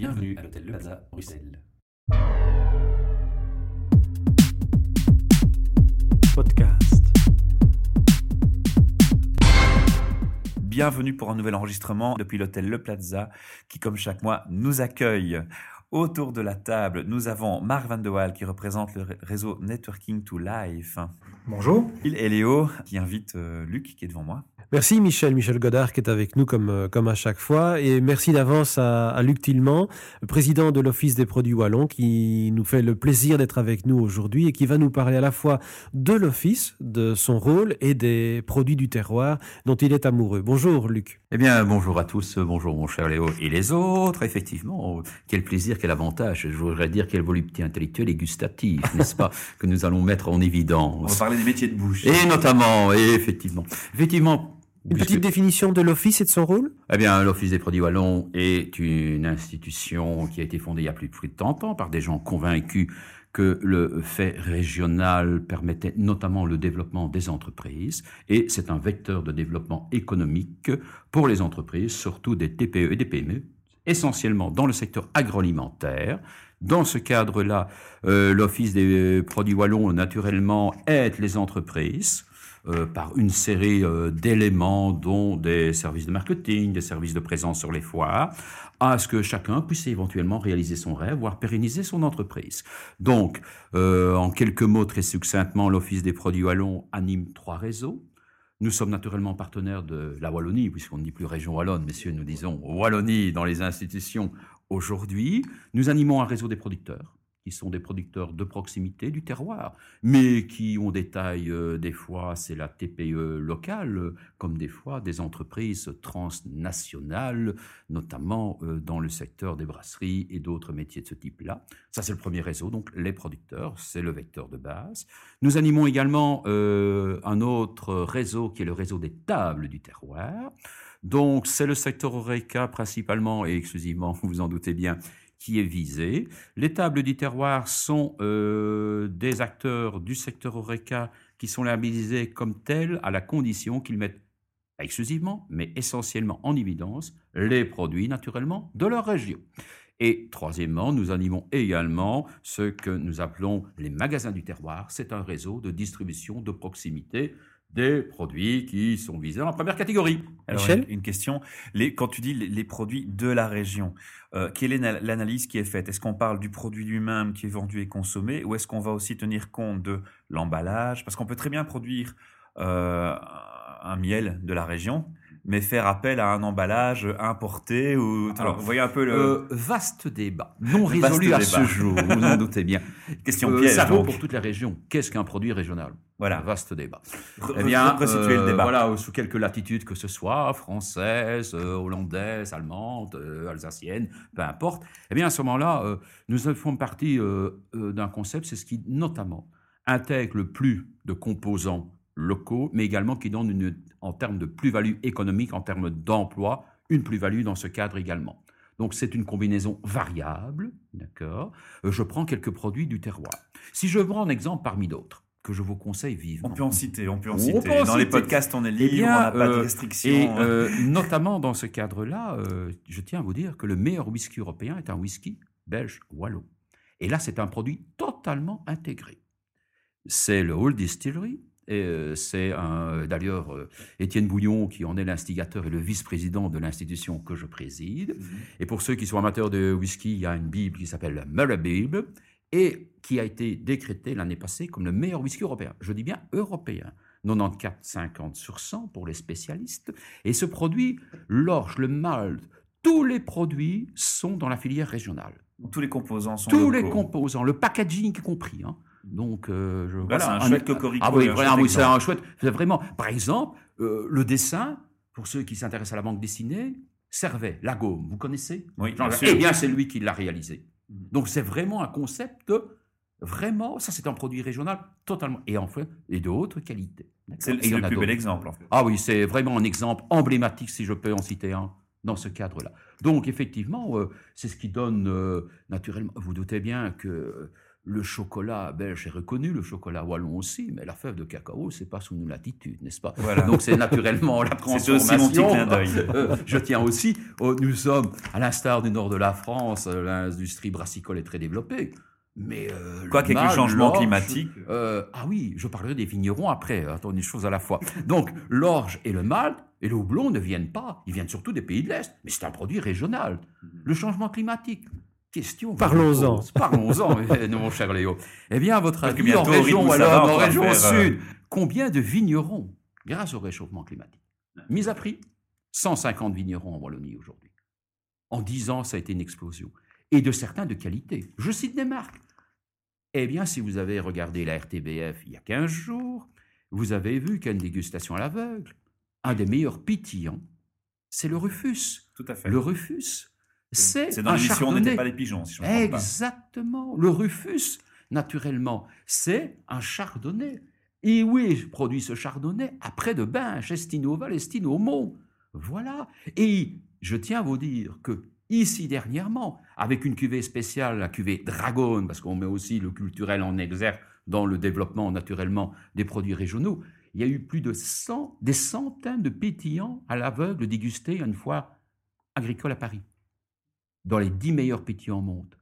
Bienvenue à l'hôtel Le Plaza, Bruxelles. Podcast. Bienvenue pour un nouvel enregistrement depuis l'hôtel Le Plaza qui, comme chaque mois, nous accueille. Autour de la table, nous avons Marc Van de Waal qui représente le réseau Networking to Life. Bonjour. Il et Léo qui invite euh, Luc qui est devant moi. Merci Michel, Michel Godard qui est avec nous comme, euh, comme à chaque fois. Et merci d'avance à, à, Luc Tillman, président de l'Office des produits wallons, qui nous fait le plaisir d'être avec nous aujourd'hui et qui va nous parler à la fois de l'Office, de son rôle et des produits du terroir dont il est amoureux. Bonjour Luc. Eh bien, bonjour à tous, bonjour mon cher Léo et les autres. Effectivement, quel plaisir, quel avantage. Je voudrais dire quelle volupté intellectuelle et gustative, n'est-ce pas, que nous allons mettre en évidence. On va parler des métiers de bouche. Et notamment, et effectivement. Effectivement, une petite définition de l'Office et de son rôle? Eh bien, l'Office des produits wallons est une institution qui a été fondée il y a plus de 30 ans par des gens convaincus que le fait régional permettait notamment le développement des entreprises et c'est un vecteur de développement économique pour les entreprises, surtout des TPE et des PME, essentiellement dans le secteur agroalimentaire. Dans ce cadre-là, euh, l'Office des produits wallons, naturellement, aide les entreprises euh, par une série euh, d'éléments, dont des services de marketing, des services de présence sur les foires, à ce que chacun puisse éventuellement réaliser son rêve, voire pérenniser son entreprise. Donc, euh, en quelques mots, très succinctement, l'Office des produits wallons anime trois réseaux. Nous sommes naturellement partenaires de la Wallonie, puisqu'on ne dit plus région wallonne, messieurs, nous disons Wallonie dans les institutions aujourd'hui. Nous animons un réseau des producteurs qui sont des producteurs de proximité du terroir, mais qui ont des tailles, euh, des fois c'est la TPE locale, comme des fois des entreprises transnationales, notamment euh, dans le secteur des brasseries et d'autres métiers de ce type-là. Ça c'est le premier réseau, donc les producteurs, c'est le vecteur de base. Nous animons également euh, un autre réseau qui est le réseau des tables du terroir. Donc c'est le secteur Oreca principalement et exclusivement, vous vous en doutez bien, qui est visé. Les tables du terroir sont euh, des acteurs du secteur Oreca qui sont labellisés comme tels à la condition qu'ils mettent exclusivement, mais essentiellement en évidence les produits naturellement de leur région. Et troisièmement, nous animons également ce que nous appelons les magasins du terroir. C'est un réseau de distribution de proximité des produits qui sont visés en première catégorie. Alors, Michel une, une question. Les, quand tu dis les, les, produits de la région, euh, quelle est l'analyse qui est faite? Est-ce qu'on parle du produit lui-même qui est vendu et consommé ou est-ce qu'on va aussi tenir compte de l'emballage? Parce qu'on peut très bien produire euh, un miel de la région, mais faire appel à un emballage importé ou alors vous voyez un peu le euh, vaste débat non résolu à débat. ce jour vous en doutez bien question piège ça vaut donc. pour toute la région qu'est-ce qu'un produit régional? Voilà vaste débat eh bien resituer euh, le débat voilà sous quelques latitudes que ce soit française euh, hollandaise allemande euh, alsacienne peu importe eh bien à ce moment-là nous faisons partie d'un concept c'est ce qui notamment intègre le plus de composants locaux, mais également qui donnent une, en termes de plus-value économique, en termes d'emploi, une plus-value dans ce cadre également. Donc c'est une combinaison variable, d'accord? Je prends quelques produits du terroir. Si je prends un exemple parmi d'autres, que je vous conseille vivement. On peut en citer, on peut en citer. Peut en dans citer. les podcasts, on est libre, eh bien, on n'a pas euh, de restrictions. Et euh, notamment dans ce cadre-là, euh, je tiens à vous dire que le meilleur whisky européen est un whisky belge wallon. Et là, c'est un produit totalement intégré. C'est le Old Distillery, et c'est d'ailleurs euh, Étienne Bouillon qui en est l'instigateur et le vice-président de l'institution que je préside. Mmh. Et pour ceux qui sont amateurs de whisky, il y a une Bible qui s'appelle la Murray Bible et qui a été décrétée l'année passée comme le meilleur whisky européen. Je dis bien européen. 94,50 sur 100 pour les spécialistes. Et ce produit, l'orge, le malt, tous les produits sont dans la filière régionale. Tous les composants sont Tous locaux. les composants, le packaging compris. Hein. Donc, euh, je, voilà, c'est un, un chouette cocorico. Ah oui, vraiment, oui, c'est un chouette. Vraiment, par exemple, euh, le dessin, pour ceux qui s'intéressent à la bande dessinée, Servet, la gomme, vous connaissez? Oui, Genre, Eh bien, c'est lui qui l'a réalisé. Donc, c'est vraiment un concept, vraiment, ça c'est un produit régional totalement, et enfin, et de haute qualité. C'est le, le plus bel exemple, en fait. Ah oui, c'est vraiment un exemple emblématique, si je peux en citer un, dans ce cadre-là. Donc, effectivement, euh, c'est ce qui donne, euh, naturellement, vous doutez bien que le chocolat belge est reconnu, le chocolat wallon aussi, mais la fève de cacao, c'est pas sous nos latitudes, n'est-ce pas? Voilà. Donc c'est naturellement la C'est aussi mon petit transformation. clin. Euh, je tiens aussi, oh, nous sommes, à l'instar du nord de la France, euh, l'industrie brassicole est très développée. Mais euh, Quoi qu'avec le mâle, changement climatique? euh, ah oui, je parlerai des vignerons après, hein, attends, une chose à la fois. Donc, l'orge et le malt et le houblon ne viennent pas, ils viennent surtout des pays de l'Est, mais c'est un produit régional. Le changement climatique, question. Parlons-en. Parlons-en, eh, mon cher Léo. Eh bien, à votre avis, en région, alors, en région euh, sud, combien de vignerons, grâce au réchauffement climatique Mis à prix, 150 vignerons en Wallonie aujourd'hui? En 10 ans, ça a été une explosion. Et de certains de qualité. Je cite des marques. Eh bien, si vous avez regardé la RTBF il y a 15 jours, vous avez vu qu'à une dégustation à l'aveugle, un des meilleurs pétillants, c'est le Rufus. Tout à fait. Le Rufus, c'est dans l'émission On n'était pas des pigeons, si je me trompe pas. Exactement. Le Rufus, naturellement, c'est un chardonnay. Et oui, produit ce chardonnay après de Binche, Estinoval, Estinomont. Voilà. Et je tiens à vous dire que ici dernièrement, avec une cuvée spéciale, la cuvée Dragon, parce qu'on met aussi le culturel en exergue dans le développement naturellement des produits régionaux, il y a eu plus de 100, des centaines de pétillants à l'aveugle dégustés à une foire agricole à Paris. Dans les dix meilleurs pétillants au monde,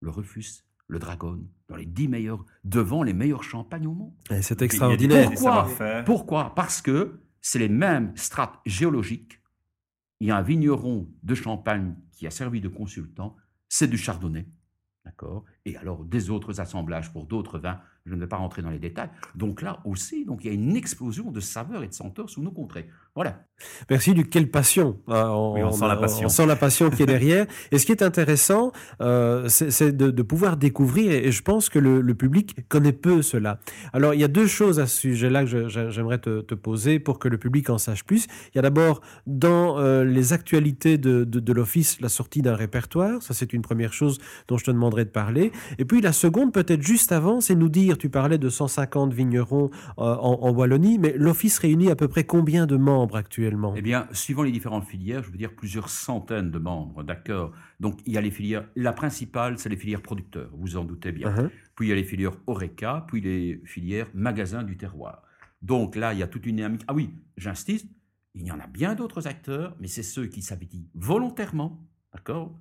le Rufus, le Dragon, dans les dix meilleurs, devant les meilleurs champagnes au monde. Et C'est extraordinaire. Pourquoi. Pourquoi Parce que c'est les mêmes strates géologiques. Il y a un vigneron de Champagne qui a servi de consultant, c'est du chardonnay. D'accord? Et alors des autres assemblages pour d'autres vins, je ne vais pas rentrer dans les détails. Donc là aussi, donc il y a une explosion de saveurs et de senteurs sous nos contrées. Voilà. Merci Luc, quelle passion. Ah, Oui, on sent la passion. On sent la passion qui est derrière. Et ce qui est intéressant, euh, c'est de, de pouvoir découvrir, et je pense que le, le public connaît peu cela. Alors, il y a deux choses à ce sujet-là que j'aimerais te, te poser pour que le public en sache plus. Il y a d'abord, dans euh, les actualités de, de, de l'Office, la sortie d'un répertoire. Ça, c'est une première chose dont je te demanderai de parler. Et puis, la seconde, peut-être juste avant, c'est nous dire, tu parlais de 150 vignerons euh, en, en Wallonie, mais l'Office réunit à peu près combien de membres actuellement? Eh bien, suivant les différentes filières, je veux dire plusieurs centaines de membres, d'accord? Donc, il y a les filières, la principale, c'est les filières producteurs, vous en doutez bien. Uh-huh. Puis il y a les filières Oreca, puis les filières magasins du terroir. Donc là, il y a toute une dynamique. Ah oui, j'insiste, il y en a bien d'autres acteurs, mais c'est ceux qui s'habituent volontairement, d'accord?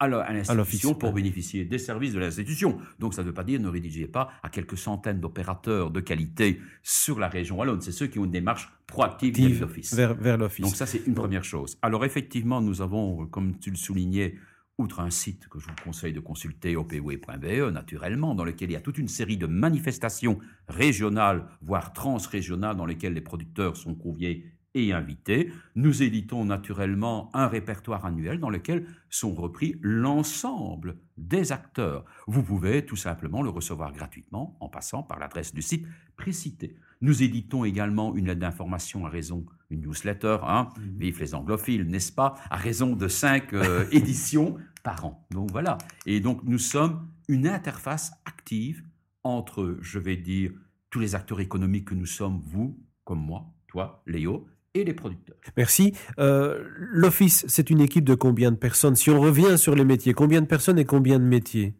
À l'institution pour bénéficier des services de l'institution. Donc ça ne veut pas dire ne rédigez pas à quelques centaines d'opérateurs de qualité sur la région wallonne. C'est ceux qui ont une démarche proactive active l'office. vers, vers l'office. Donc ça, c'est une première chose. Alors effectivement, nous avons, euh, comme tu le soulignais, outre un site que je vous conseille de consulter, opway.be, E, naturellement, dans lequel il y a toute une série de manifestations régionales, voire transrégionales, dans lesquelles les producteurs sont conviés et invités. Nous éditons naturellement un répertoire annuel dans lequel sont repris l'ensemble des acteurs. Vous pouvez tout simplement le recevoir gratuitement en passant par l'adresse du site précité. Nous éditons également une lettre d'information à raison, une newsletter, hein, vive les anglophiles, n'est-ce pas, à raison de cinq euh, éditions par an. Donc voilà. Et donc nous sommes une interface active entre, je vais dire, tous les acteurs économiques que nous sommes, vous, comme moi, toi, Léo, et les producteurs. Merci. Euh, L'Office, c'est une équipe de combien de personnes? Si on revient sur les métiers, combien de personnes et combien de métiers?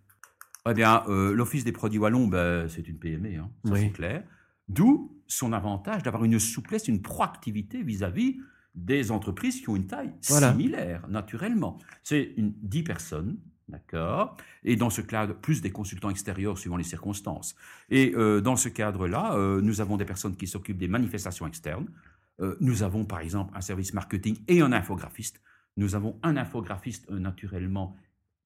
Eh bien, euh, l'Office des produits wallons, ben, c'est une PME, hein, ça Oui. c'est clair. D'où son avantage d'avoir une souplesse, une proactivité vis-à-vis des entreprises qui ont une taille Voilà. similaire, naturellement. C'est une 10 personnes, d'accord? Et dans ce cadre, plus des consultants extérieurs suivant les circonstances. Et euh, dans ce cadre-là, euh, nous avons des personnes qui s'occupent des manifestations externes. Euh, nous avons, par exemple, un service marketing et un infographiste. Nous avons un infographiste, euh, naturellement,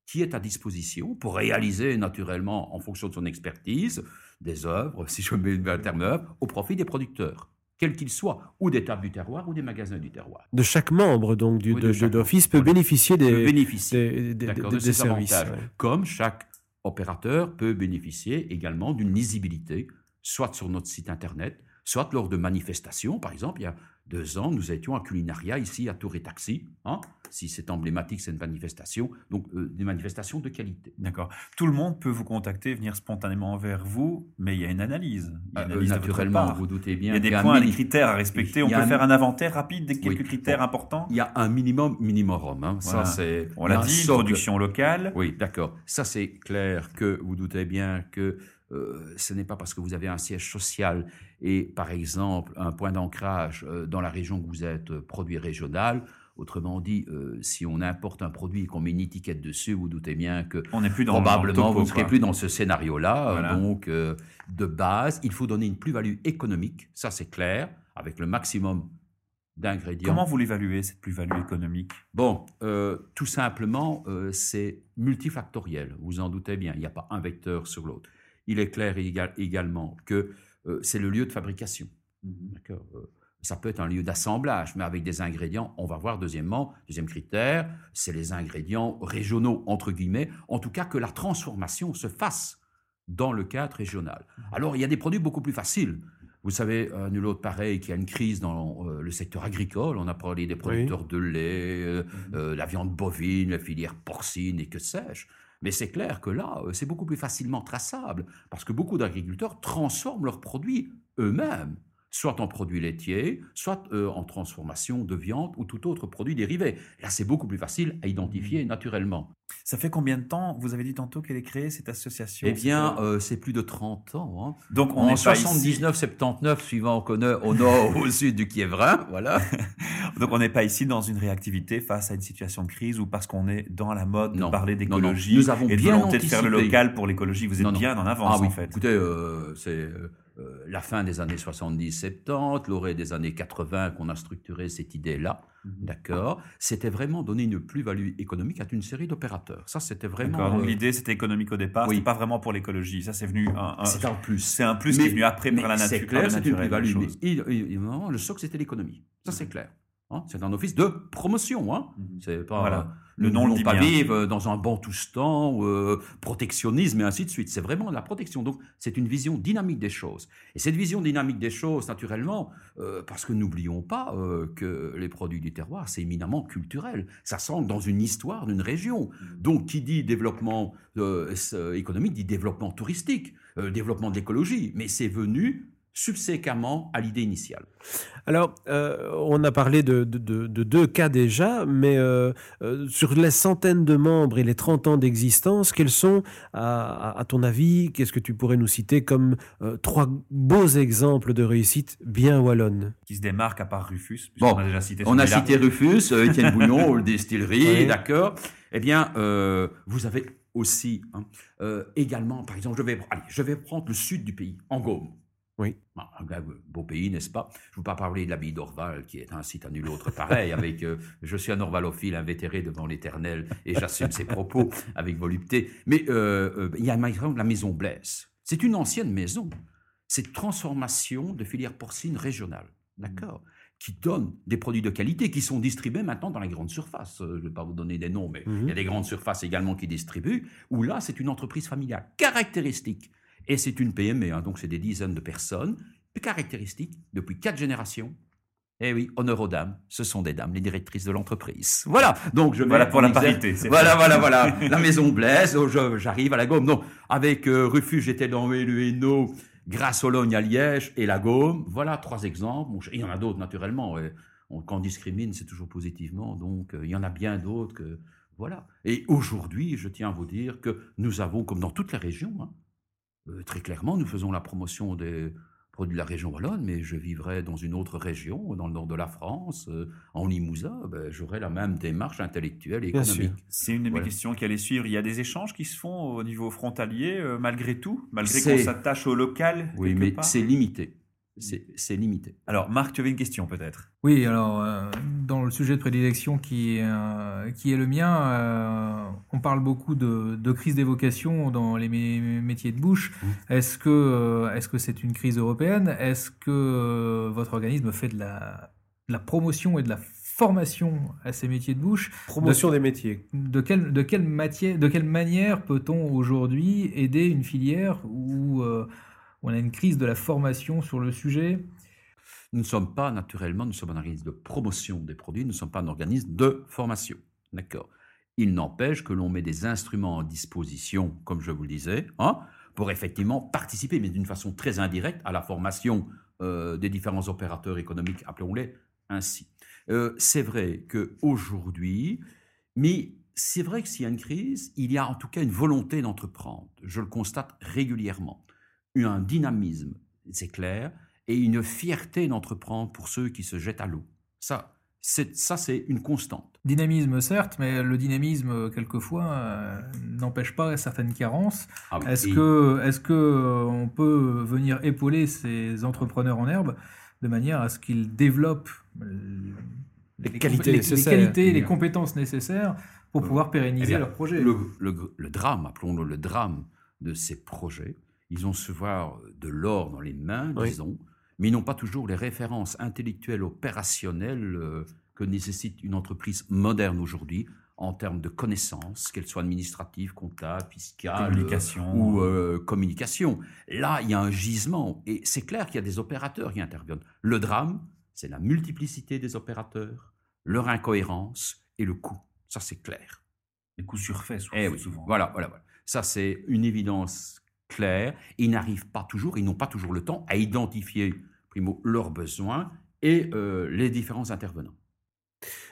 qui est à disposition pour réaliser naturellement, en fonction de son expertise, des œuvres, si je mets un terme œuvre, au profit des producteurs, quels qu'ils soient, ou des tables du terroir ou des magasins du terroir. De chaque membre donc du, Oui, de, membre, peut bénéficier Peut des, bénéficier des, des- d'accord, des- de des ces services. avantages. ouais. Comme chaque opérateur peut bénéficier également d'une lisibilité, soit sur notre site internet, soit lors de manifestations. Par exemple, il y a deux ans, nous étions à Culinaria, ici, à Tour et Taxi. Hein si c'est emblématique, c'est une manifestation. Donc, euh, des manifestations de qualité. D'accord. Tout le monde peut vous contacter, venir spontanément vers vous, mais il y a une analyse. Il y a une analyse de votre naturellement, vous doutez bien. Il y a des points, des critères à respecter. On peut un- faire un inventaire rapide des quelques Oui. critères Bon. importants. Il y a un minimum minimum. Hein. Voilà. Ça, c'est. On l'a dit, production locale. Oui, d'accord. Ça, c'est clair que vous doutez bien que euh, ce n'est pas parce que vous avez un siège social et, par exemple, un point d'ancrage euh, dans la région que vous êtes, euh, produit régional. Autrement dit, euh, si on importe un produit et qu'on met une étiquette dessus, vous doutez bien que On plus dans probablement topo, vous ne serez plus dans ce scénario-là. Voilà. Donc, euh, de base, il faut donner une plus-value économique, ça c'est clair, avec le maximum d'ingrédients. Comment vous l'évaluez, cette plus-value économique? Bon, euh, tout simplement, c'est multifactoriel, vous en doutez bien, il n'y a pas un vecteur sur l'autre. Il est clair éga- également que euh, c'est le lieu de fabrication. D'accord Euh, Ça peut être un lieu d'assemblage, mais avec des ingrédients, on va voir deuxièmement, deuxième critère, c'est les ingrédients régionaux, entre guillemets, en tout cas que la transformation se fasse dans le cadre régional. Alors, il y a des produits beaucoup plus faciles. Vous savez, euh, nul autre pareil qu'il y a une crise dans euh, le secteur agricole. On a parlé des producteurs de lait, euh, euh, la viande bovine, la filière porcine et que sais-je. Mais c'est clair que là, euh, c'est beaucoup plus facilement traçable parce que beaucoup d'agriculteurs transforment leurs produits eux-mêmes, soit en produits laitiers, soit euh, en transformation de viande ou tout autre produit dérivé. Là, c'est beaucoup plus facile à identifier naturellement. Ça fait combien de temps Vous avez dit tantôt qu'elle est créée, cette association? Eh bien, C'est- euh, c'est plus de 30 ans. hein. donc on en n'est pas ici. 79, 79, suivant qu'on est au nord ou au sud du Kievrin, voilà. Donc on n'est pas ici dans une réactivité face à une situation de crise ou parce qu'on est dans la mode de Non. parler d'écologie Nous avons et de bien volonté de faire le local pour l'écologie. Vous êtes Non, non. bien en avance Ah oui, en fait. écoutez, euh, c'est euh, la fin des années 70-70, l'orée des années 80 qu'on a structuré cette idée-là, Mhm. d'accord C'était vraiment donner une plus-value économique à une série d'opérateurs. Ça, c'était vraiment... Euh, l'idée c'était économique au départ, oui. pas vraiment pour l'écologie. Ça c'est venu un, un- c'est un plus. c'est un plus Mais- qui est venu après mais par la C'est nature. clair, par le c'est une plus-value. Mais il- il- il- non, le socle, c'était l'économie. Ça, Mhm. c'est clair. Hein, c'est un office de promotion. Hein. C'est pas, Voilà. euh, Le nom dit pas bien. vivre dans un bon tout ce temps, euh, protectionnisme et ainsi de suite. C'est vraiment la protection. Donc, c'est une vision dynamique des choses. Et cette vision dynamique des choses, naturellement, euh, parce que n'oublions pas euh, que les produits du terroir, c'est éminemment culturel. Ça s'ancre dans une histoire d'une région. Donc, qui dit développement euh, euh, économique dit développement touristique, euh, développement de l'écologie. Mais c'est venu subséquemment à l'idée initiale. Alors, euh, on a parlé de, de- de- de deux cas déjà, mais euh, euh, sur les centaines de membres et les 30 ans d'existence, quels sont, à, ton avis, qu'est-ce que tu pourrais nous citer comme euh, trois beaux exemples de réussite bien wallonne? Qui se démarque à part Rufus. Bon, puisqu'on a déjà cité On a cité Rufus, Étienne Bouillon, ou le distillerie, Oui. d'accord. Eh bien, euh, vous avez aussi hein, euh, également, par exemple, je vais, allez, je vais prendre le sud du pays, en Gaume. Oui. Un euh, beau pays, n'est-ce pas? Je ne vous pas parler de l'abbaye d'Orval, qui est un site à nul autre pareil, avec euh, je suis un orvalophile invétéré devant l'éternel, et j'assume ses propos avec volupté. Mais euh, euh, il y a la maison Blaise. C'est une ancienne maison. C'est transformation de filière porcine régionale. D'accord? Qui donne des produits de qualité qui sont distribués maintenant dans les grandes surfaces. Euh, Je ne vais pas vous donner des noms, mais Mhm. il y a des grandes surfaces également qui distribuent, où là, c'est une entreprise familiale caractéristique. Et c'est une PME, hein, donc c'est des dizaines de personnes, caractéristiques depuis quatre générations. Eh oui, honneur aux dames, ce sont des dames, les directrices de l'entreprise. Voilà, donc je Voilà pour la parité. voilà, voilà, voilà. La maison Blaise, oh, j'arrive à la Gaume. Non, avec euh, Rufus, j'étais dans le Hainaut, grâce au Logne à Liège et la Gaume. Voilà trois exemples. Il y en a d'autres, naturellement. on- quand on discrimine, c'est toujours positivement. Donc, euh, il y en a bien d'autres que. Voilà. Et aujourd'hui, je tiens à vous dire que nous avons, comme dans toutes les régions, hein, euh, très clairement, nous faisons la promotion des produits de la région wallonne, mais je vivrais dans une autre région, dans le nord de la France, euh, en Limousin, ben, j'aurais la même démarche intellectuelle et économique. C'est une de mes Voilà. questions qui allait suivre. Il y a des échanges qui se font au niveau frontalier, euh, malgré tout, malgré qu'on s'attache au local. Oui, mais c'est limité. C'est c'est limité. Alors, Marc, tu avais une question peut-être? Oui, alors euh, dans le sujet de prédilection qui est, euh, qui est le mien, euh, on parle beaucoup de, de crise des vocations dans les mé- métiers de bouche. Est-ce que euh, est-ce que c'est une crise européenne? Est-ce que euh, votre organisme fait de la, de la promotion et de la formation à ces métiers de bouche? Promotion des métiers. de quelle, de quelle, matière, de quelle manière peut-on aujourd'hui aider une filière où, euh, où on a une crise de la formation sur le sujet Nous ne sommes pas, naturellement, nous sommes un organisme de promotion des produits, nous ne sommes pas un organisme de formation. D'accord Il n'empêche que l'on met des instruments en disposition, comme je vous le disais, hein, pour effectivement participer, mais d'une façon très indirecte, à la formation euh, des différents opérateurs économiques, appelons-les ainsi. Euh, c'est vrai qu'aujourd'hui, mais c'est vrai que s'il y a une crise, il y a en tout cas une volonté d'entreprendre. Je le constate régulièrement. Un dynamisme, c'est clair, et une fierté d'entreprendre pour ceux qui se jettent à l'eau. Ça, c'est, ça, c'est une constante. Dynamisme, certes, mais le dynamisme, quelquefois, euh, n'empêche pas certaines carences. Ah oui, Est-ce et- que, est-ce que euh, on peut venir épauler ces entrepreneurs en herbe de manière à ce qu'ils développent Les qualités les- les qualités, les Bien. compétences nécessaires pour pouvoir Eh pérenniser bien, leur projet Le, le- le drame, appelons-le le drame de ces projets, ils ont voir de l'or dans les mains, Oui. disons, mais ils n'ont pas toujours les références intellectuelles, opérationnelles euh, que nécessite une entreprise moderne aujourd'hui en termes de connaissances, qu'elles soient administratives, comptables, fiscales, Communication. euh, ou euh, communication. Là, il y a un gisement, et c'est clair qu'il y a des opérateurs qui interviennent. Le drame, c'est la multiplicité des opérateurs, leur incohérence et le coût. Ça, c'est clair. Les coups surfaits, souvent. Eh oui, souvent. voilà, voilà, voilà. Ça, c'est une évidence claire. Ils n'arrivent pas toujours, ils n'ont pas toujours le temps à identifier, primo, leurs besoins et euh, les différents intervenants.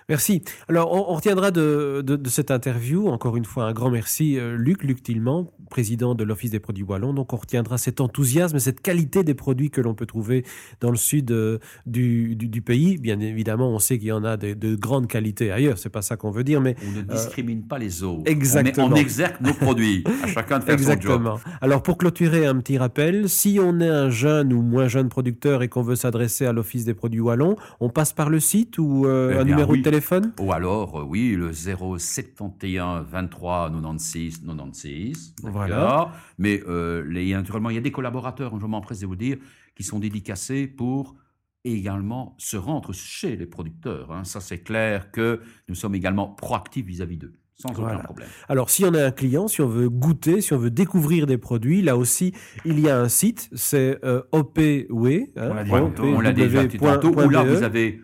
Merci. Alors, on, on retiendra de, de- de cette interview, encore une fois, un grand merci, euh, Luc, Luc Tillman, président de l'Office des produits wallons. Donc, on retiendra cet enthousiasme, cette qualité des produits que l'on peut trouver dans le sud euh, du, du- du pays. Bien évidemment, on sait qu'il y en a de, de grandes qualités ailleurs, c'est pas ça qu'on veut dire, mais On ne discrimine pas les autres. Euh, exactement. On, on exerce nos produits. À chacun de faire son job. Exactement. Alors pour clôturer, un petit rappel, si on est un jeune ou moins jeune producteur et qu'on veut s'adresser à l'Office des produits wallons, on passe par le site ou euh, Eh un numéro oui. de téléphone? Ou alors, euh, oui, le 071 23 96 96. d'accord. Voilà. Mais euh, les, naturellement, il y a des collaborateurs, je m'empresse de vous dire, qui sont dédicacés pour également se rendre chez les producteurs. hein. Ça, c'est clair que nous sommes également proactifs vis-à-vis d'eux, sans Voilà. aucun problème. Alors si on est un client, si on veut goûter, si on veut découvrir des produits, là aussi, il y a un site, c'est euh, OPWE. hein, On l'a déjà où là, vous avez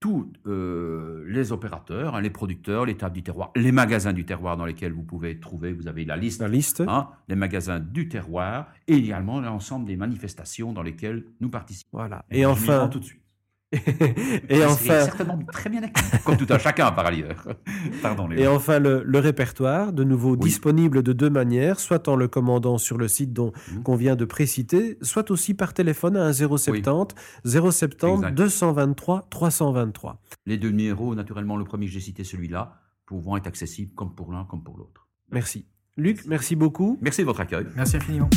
tous euh, les opérateurs, hein, les producteurs, les tables du terroir, les magasins du terroir dans lesquels vous pouvez trouver, vous avez la liste, la liste. hein, les magasins du terroir, et également l'ensemble des manifestations dans lesquelles nous participons. Voilà. Et Et enfin, tout de suite. Et enfin, certainement très bien accueilli, comme tout un chacun par ailleurs. Pardon, les Et enfin, le, le répertoire, de nouveau Oui. disponible de deux manières, soit en le commandant sur le site dont Mhm. qu'on vient de préciter, soit aussi par téléphone à un 070 070 Exact. 223 323. Les deux numéros, naturellement, le premier que j'ai cité, celui-là, pouvant être accessibles comme pour l'un comme pour l'autre. Merci. Luc, merci beaucoup. Merci de votre accueil. Merci infiniment.